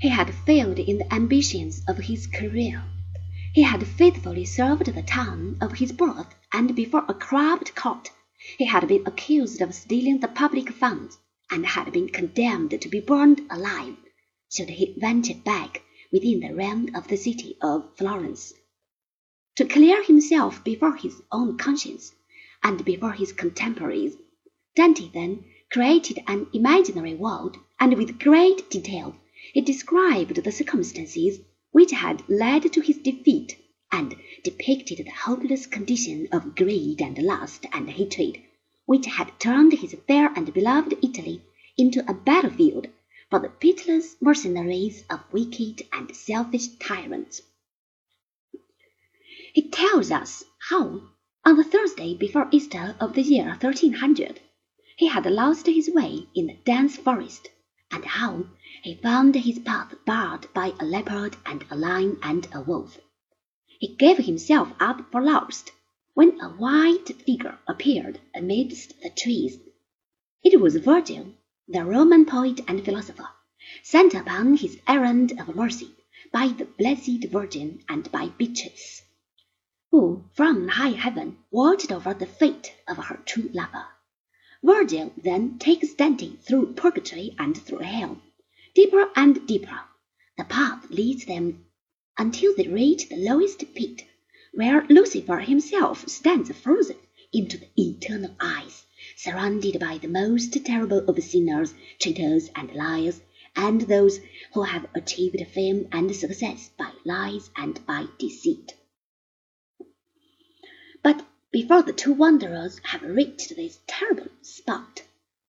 He had failed in the ambitions of his career. He had faithfully served the town of his birth, and before a corrupt court he had been accused of stealing the public funds, and had been condemned to be burned alive should he venture back within the realm of the city of Florence. To clear himself before his own conscience and before his contemporaries, Dante then created an imaginary world, and with great detail he described the circumstances which had led to his defeat, and depicted the hopeless condition of greed and lust and hatred which had turned his fair and beloved Italy into a battlefield for the pitiless mercenaries of wicked and selfish tyrants. He tells us how, on the Thursday before Easter of the year 1300, he had lost his way in the dense forest, and how he found his path barred by a leopard and a lion and a wolf. He gave himself up for lost, when a white figure appeared amidst the trees. It was Virgil, the Roman poet and philosopher, sent upon his errand of mercy by the Blessed Virgin and by Beatrice, who from high heaven watched over the fate of her true lover. Virgil then takes Dante through purgatory and through hell Deeper and deeper the path leads them until they reach the lowest pit, where Lucifer himself stands frozen into the eternal ice, surrounded by the most terrible of sinners, cheaters, and liars, and those who have achieved fame and success by lies and by deceit. But before the two wanderers have reached this terrible spot,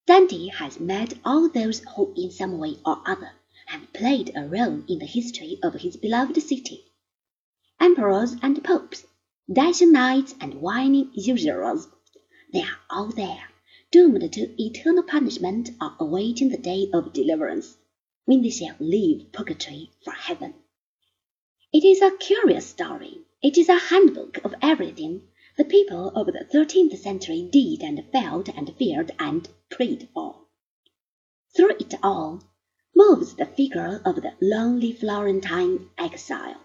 Dante has met all those who in some way or other have played a role in the history of his beloved city. Emperors and popes, dashing knights and whining usurers, they are all there, doomed to eternal punishment or awaiting the day of deliverance, when they shall leave purgatory for heaven. It is a curious story. It is a handbook of everything the people of the thirteenth century did and felt and feared and prayed for. Through it all moves the figure of the lonely Florentine exile,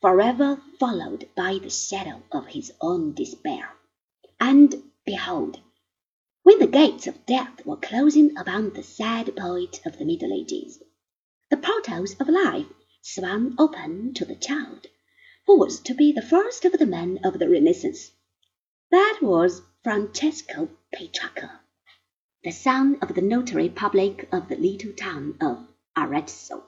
forever followed by the shadow of his own despair. And behold, when the gates of death were closing upon the sad poet of the Middle Ages, the portals of life swung open to the child who was to be the first of the men of the Renaissance. That was Francesco Petrarca, the son of the notary public of the little town of Arezzo.